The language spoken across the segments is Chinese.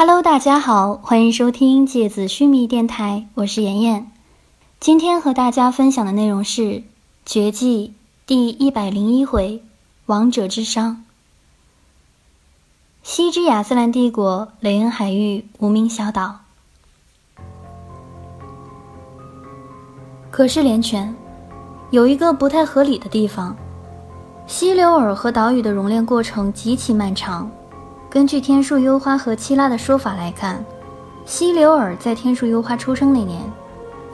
Hello，大家好，欢迎收听芥子须弥电台，我是妍妍。今天和大家分享的内容是《绝技》第一百零一回《王者之殇》。西之亚斯兰帝国雷恩海域无名小岛。可是连泉有一个不太合理的地方，溪流尔和岛屿的熔炼过程极其漫长。根据天树幽花和七拉的说法来看，西流尔在天树幽花出生那年，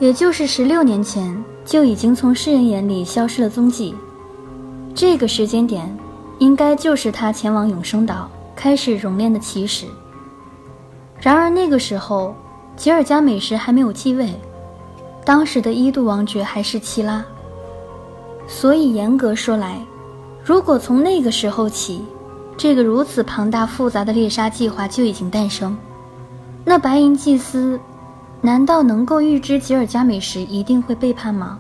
也就是十六年前，就已经从世人眼里消失了踪迹。这个时间点，应该就是他前往永生岛开始熔炼的起始。然而那个时候，吉尔加美什还没有继位，当时的一度王爵还是七拉。所以严格说来，如果从那个时候起，这个如此庞大复杂的猎杀计划就已经诞生，那白银祭司难道能够预知吉尔加美什一定会背叛吗？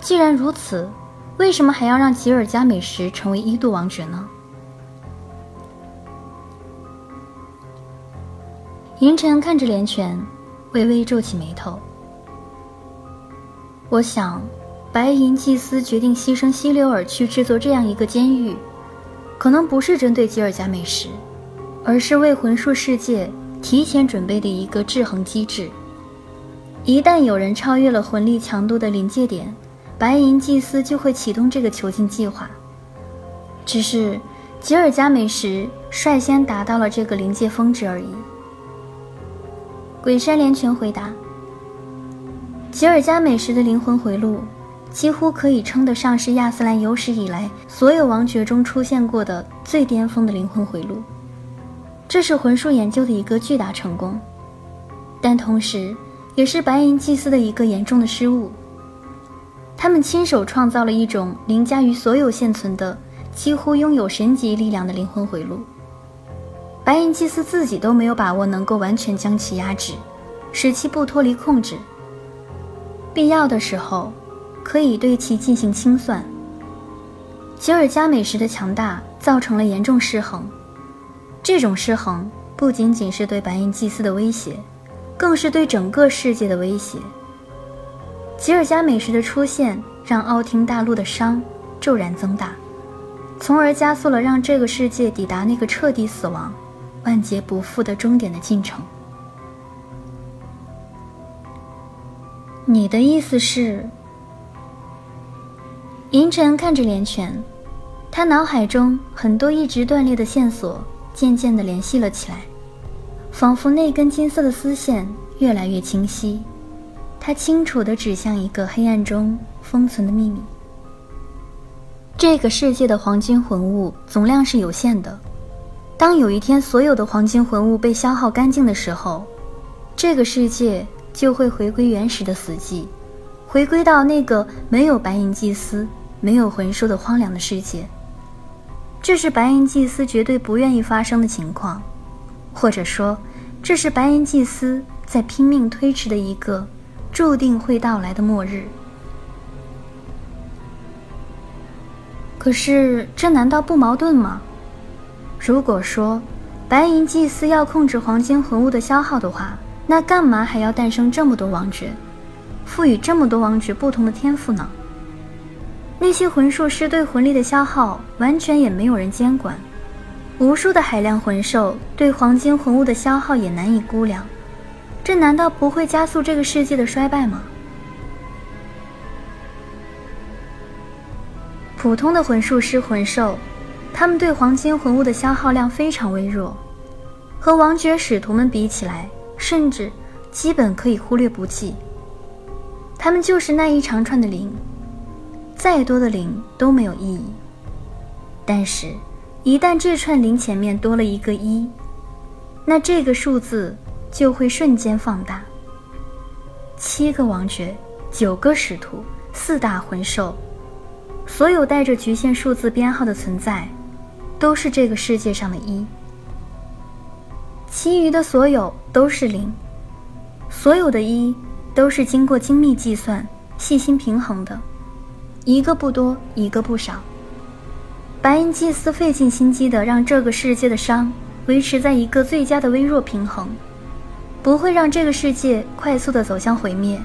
既然如此，为什么还要让吉尔加美什成为一度王爵呢？银尘看着连泉，微微皱起眉头。我想，白银祭司决定牺牲希留尔去制作这样一个监狱。可能不是针对吉尔加美什，而是为魂术世界提前准备的一个制衡机制。一旦有人超越了魂力强度的临界点，白银祭司就会启动这个囚禁计划。只是吉尔加美什率先达到了这个临界峰值而已。鬼山连泉回答：“吉尔加美什的灵魂回路。”几乎可以称得上是亚斯兰有史以来所有王爵中出现过的最巅峰的灵魂回路，这是魂术研究的一个巨大成功，但同时也是白银祭司的一个严重的失误。他们亲手创造了一种凌驾于所有现存的、几乎拥有神级力量的灵魂回路，白银祭司自己都没有把握能够完全将其压制，使其不脱离控制。必要的时候。可以对其进行清算。吉尔加美什的强大造成了严重失衡，这种失衡不仅仅是对白银祭司的威胁，更是对整个世界的威胁。吉尔加美什的出现让奥汀大陆的伤骤然增大，从而加速了让这个世界抵达那个彻底死亡、万劫不复的终点的进程。你的意思是？银尘看着连泉，他脑海中很多一直断裂的线索渐渐地联系了起来，仿佛那根金色的丝线越来越清晰。它清楚地指向一个黑暗中封存的秘密。这个世界的黄金魂物总量是有限的，当有一天所有的黄金魂物被消耗干净的时候，这个世界就会回归原始的死寂，回归到那个没有白银祭司。没有魂术的荒凉的世界，这是白银祭司绝对不愿意发生的情况，或者说，这是白银祭司在拼命推迟的一个注定会到来的末日。可是，这难道不矛盾吗？如果说白银祭司要控制黄金魂物的消耗的话，那干嘛还要诞生这么多王爵，赋予这么多王爵不同的天赋呢？那些魂术师对魂力的消耗完全也没有人监管，无数的海量魂兽对黄金魂物的消耗也难以估量，这难道不会加速这个世界的衰败吗？普通的魂术师魂兽，他们对黄金魂物的消耗量非常微弱，和王爵使徒们比起来，甚至基本可以忽略不计。他们就是那一长串的零。再多的零都没有意义，但是，一旦这串零前面多了一个一，那这个数字就会瞬间放大。七个王爵，九个使徒，四大魂兽，所有带着局限数字编号的存在，都是这个世界上的一。其余的所有都是零，所有的一都是经过精密计算、细心平衡的。一个不多，一个不少。白银祭司费尽心机的让这个世界的伤维持在一个最佳的微弱平衡，不会让这个世界快速的走向毁灭，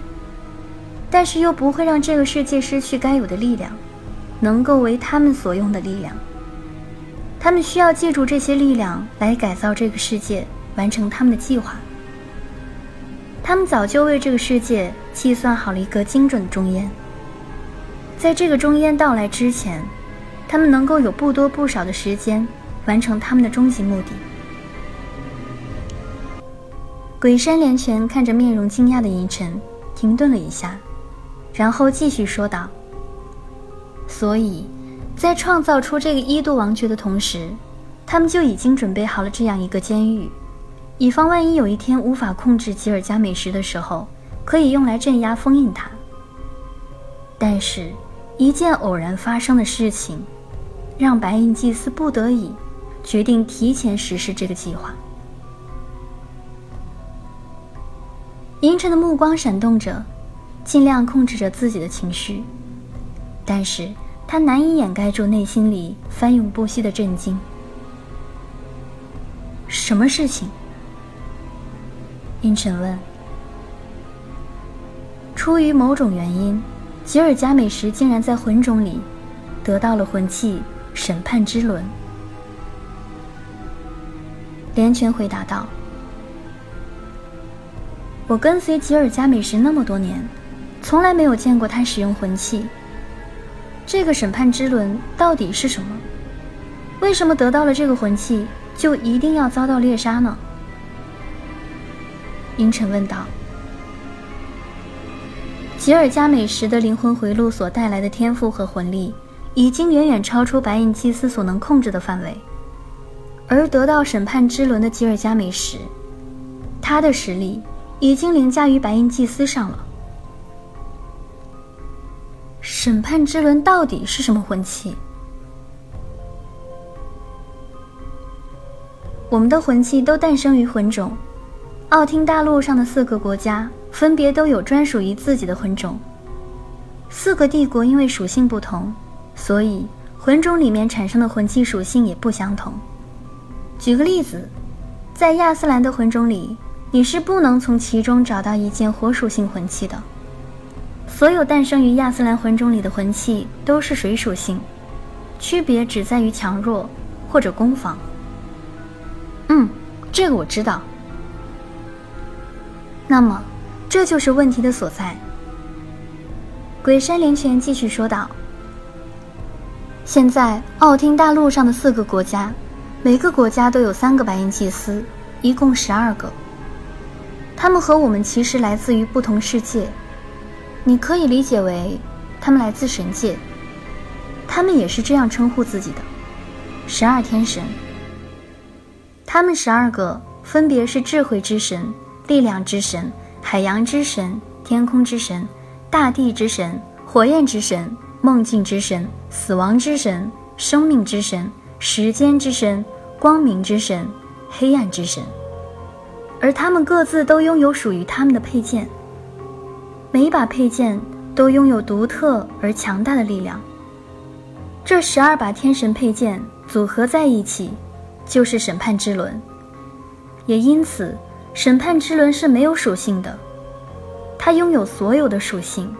但是又不会让这个世界失去该有的力量，能够为他们所用的力量。他们需要借助这些力量来改造这个世界，完成他们的计划。他们早就为这个世界计算好了一个精准的终焉。在这个终焉到来之前，他们能够有不多不少的时间完成他们的终极目的。鬼山连泉看着面容惊讶的银尘，停顿了一下，然后继续说道：“所以，在创造出这个一度王爵的同时，他们就已经准备好了这样一个监狱，以防万一有一天无法控制吉尔加美什的时候，可以用来镇压封印他。但是，一件偶然发生的事情，让白银祭司不得已决定提前实施这个计划。”银尘的目光闪动着，尽量控制着自己的情绪，但是他难以掩盖住内心里翻涌不息的震惊。什么事情？银尘问。出于某种原因，吉尔加美什竟然在魂种里得到了魂器审判之轮。连泉回答道。我跟随吉尔加美什那么多年，从来没有见过他使用魂器。这个审判之轮到底是什么？为什么得到了这个魂器就一定要遭到猎杀呢？阴沉问道。吉尔加美什的灵魂回路所带来的天赋和魂力，已经远远超出白银祭司所能控制的范围，而得到审判之轮的吉尔加美什，他的实力。已经凌驾于白银祭司上了。审判之轮到底是什么魂器？我们的魂器都诞生于魂种，奥汀大陆上的四个国家分别都有专属于自己的魂种。四个帝国因为属性不同，所以魂种里面产生的魂器属性也不相同。举个例子，在亚斯兰的魂种里。你是不能从其中找到一件火属性魂器的。所有诞生于亚斯兰魂种里的魂器都是水属性，区别只在于强弱或者攻防。嗯，这个我知道。那么，这就是问题的所在。鬼山连泉继续说道：“现在奥汀大陆上的四个国家，每个国家都有三个白银祭司，一共十二个。”他们和我们其实来自于不同世界，你可以理解为他们来自神界。他们也是这样称呼自己的，十二天神。他们十二个分别是智慧之神、力量之神、海洋之神、天空之神、大地之神、火焰之神、梦境之神、死亡之神、生命之神、时间之神、光明之神、黑暗之神。而他们各自都拥有属于他们的佩剑，每一把佩剑都拥有独特而强大的力量。这十二把天神佩剑组合在一起，就是审判之轮。也因此，审判之轮是没有属性的，它拥有所有的属性，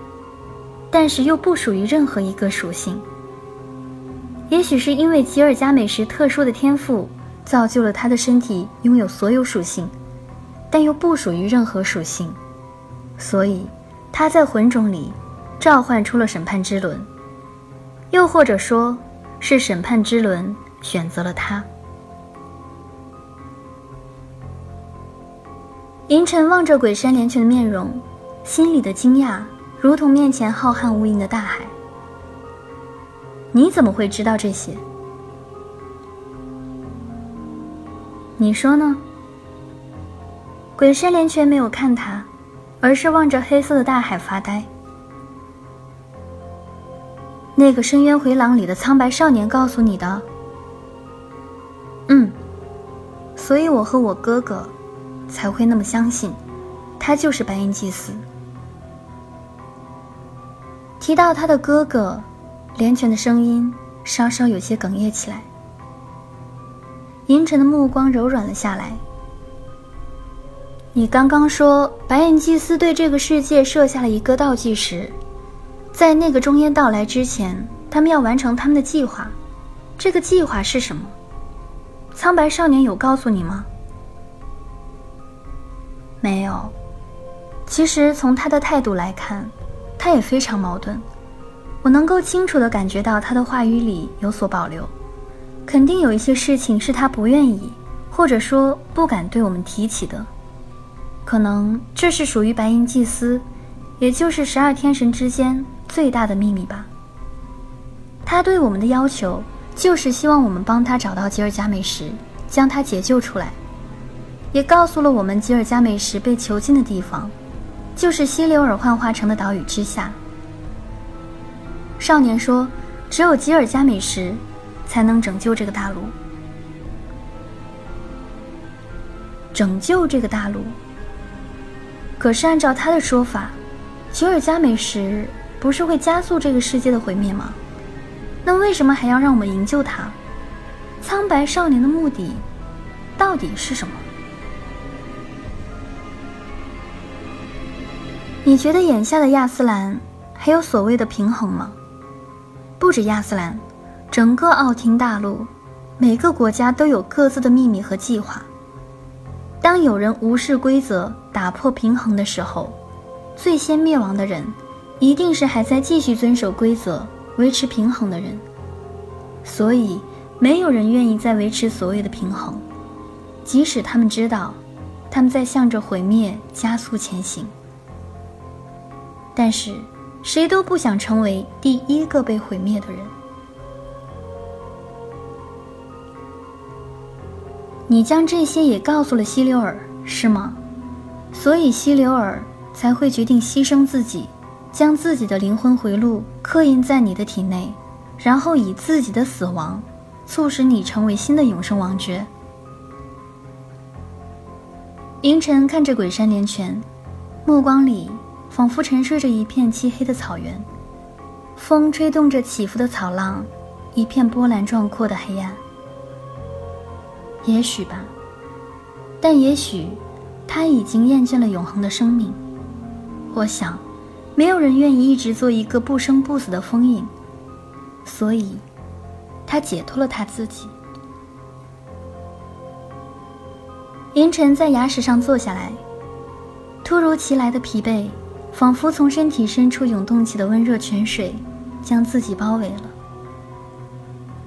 但是又不属于任何一个属性。也许是因为吉尔加美什特殊的天赋，造就了他的身体拥有所有属性。但又不属于任何属性，所以他在魂种里召唤出了审判之轮，又或者说，是审判之轮选择了他。银尘望着鬼山连泉的面容，心里的惊讶如同面前浩瀚无垠的大海。你怎么会知道这些？你说呢？鬼山连泉没有看他，而是望着黑色的大海发呆。那个深渊回廊里的苍白少年告诉你的。嗯，所以我和我哥哥才会那么相信，他就是白银祭司。提到他的哥哥，连泉的声音稍稍有些哽咽起来。银尘的目光柔软了下来。你刚刚说白眼祭司对这个世界设下了一个倒计时，在那个终焉到来之前，他们要完成他们的计划。这个计划是什么？苍白少年有告诉你吗？没有。其实从他的态度来看，他也非常矛盾。我能够清楚地感觉到他的话语里有所保留，肯定有一些事情是他不愿意，或者说不敢对我们提起的。可能这是属于白银祭司，也就是十二天神之间最大的秘密吧。他对我们的要求，就是希望我们帮他找到吉尔加美什，将他解救出来，也告诉了我们吉尔加美什被囚禁的地方，就是希留尔幻化成的岛屿之下。少年说：“只有吉尔加美什，才能拯救这个大陆，拯救这个大陆。”可是按照他的说法，吉尔加美什不是会加速这个世界的毁灭吗？那为什么还要让我们营救他？苍白少年的目的到底是什么？你觉得眼下的亚斯兰还有所谓的平衡吗？不止亚斯兰，整个奥汀大陆，每个国家都有各自的秘密和计划。当有人无视规则、打破平衡的时候，最先灭亡的人，一定是还在继续遵守规则、维持平衡的人。所以，没有人愿意再维持所谓的平衡，即使他们知道，他们在向着毁灭加速前行。但是，谁都不想成为第一个被毁灭的人。你将这些也告诉了希留尔，是吗？所以希留尔才会决定牺牲自己，将自己的灵魂回路刻印在你的体内，然后以自己的死亡，促使你成为新的永生王爵。银尘看着鬼山连泉，目光里仿佛沉睡着一片漆黑的草原，风吹动着起伏的草浪，一片波澜壮阔的黑暗。也许吧，但也许，他已经厌倦了永恒的生命。我想，没有人愿意一直做一个不生不死的封印，所以，他解脱了他自己。凌晨在牙石上坐下来，突如其来的疲惫，仿佛从身体深处涌动起的温热泉水，将自己包围了。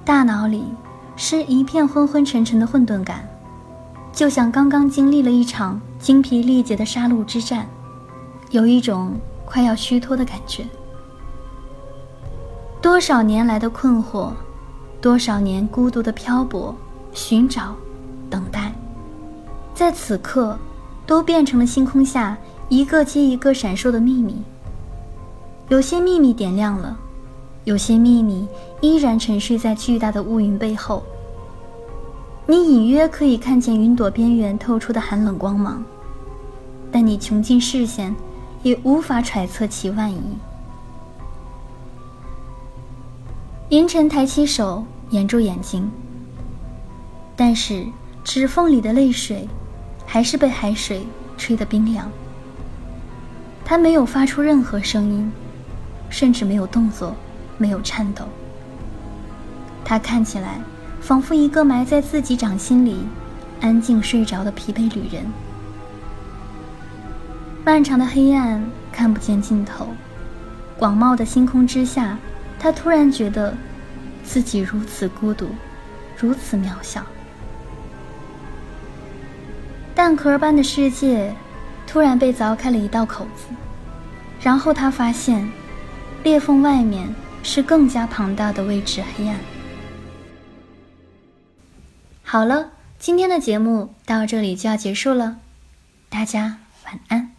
大脑里。是一片昏昏沉沉的混沌感，就像刚刚经历了一场精疲力竭的杀戮之战，有一种快要虚脱的感觉。多少年来的困惑，多少年孤独的漂泊、寻找、等待，在此刻，都变成了星空下一个接一个闪烁的秘密。有些秘密点亮了。有些秘密依然沉睡在巨大的乌云背后。你隐约可以看见云朵边缘透出的寒冷光芒，但你穷尽视线，也无法揣测其万一。银尘抬起手，掩住眼睛，但是指缝里的泪水，还是被海水吹得冰凉。他没有发出任何声音，甚至没有动作。没有颤抖。他看起来仿佛一个埋在自己掌心里、安静睡着的疲惫旅人。漫长的黑暗看不见尽头，广袤的星空之下，他突然觉得自己如此孤独，如此渺小。蛋壳般的世界突然被凿开了一道口子，然后他发现裂缝外面。是更加庞大的未知黑暗。好了，今天的节目到这里就要结束了，大家晚安。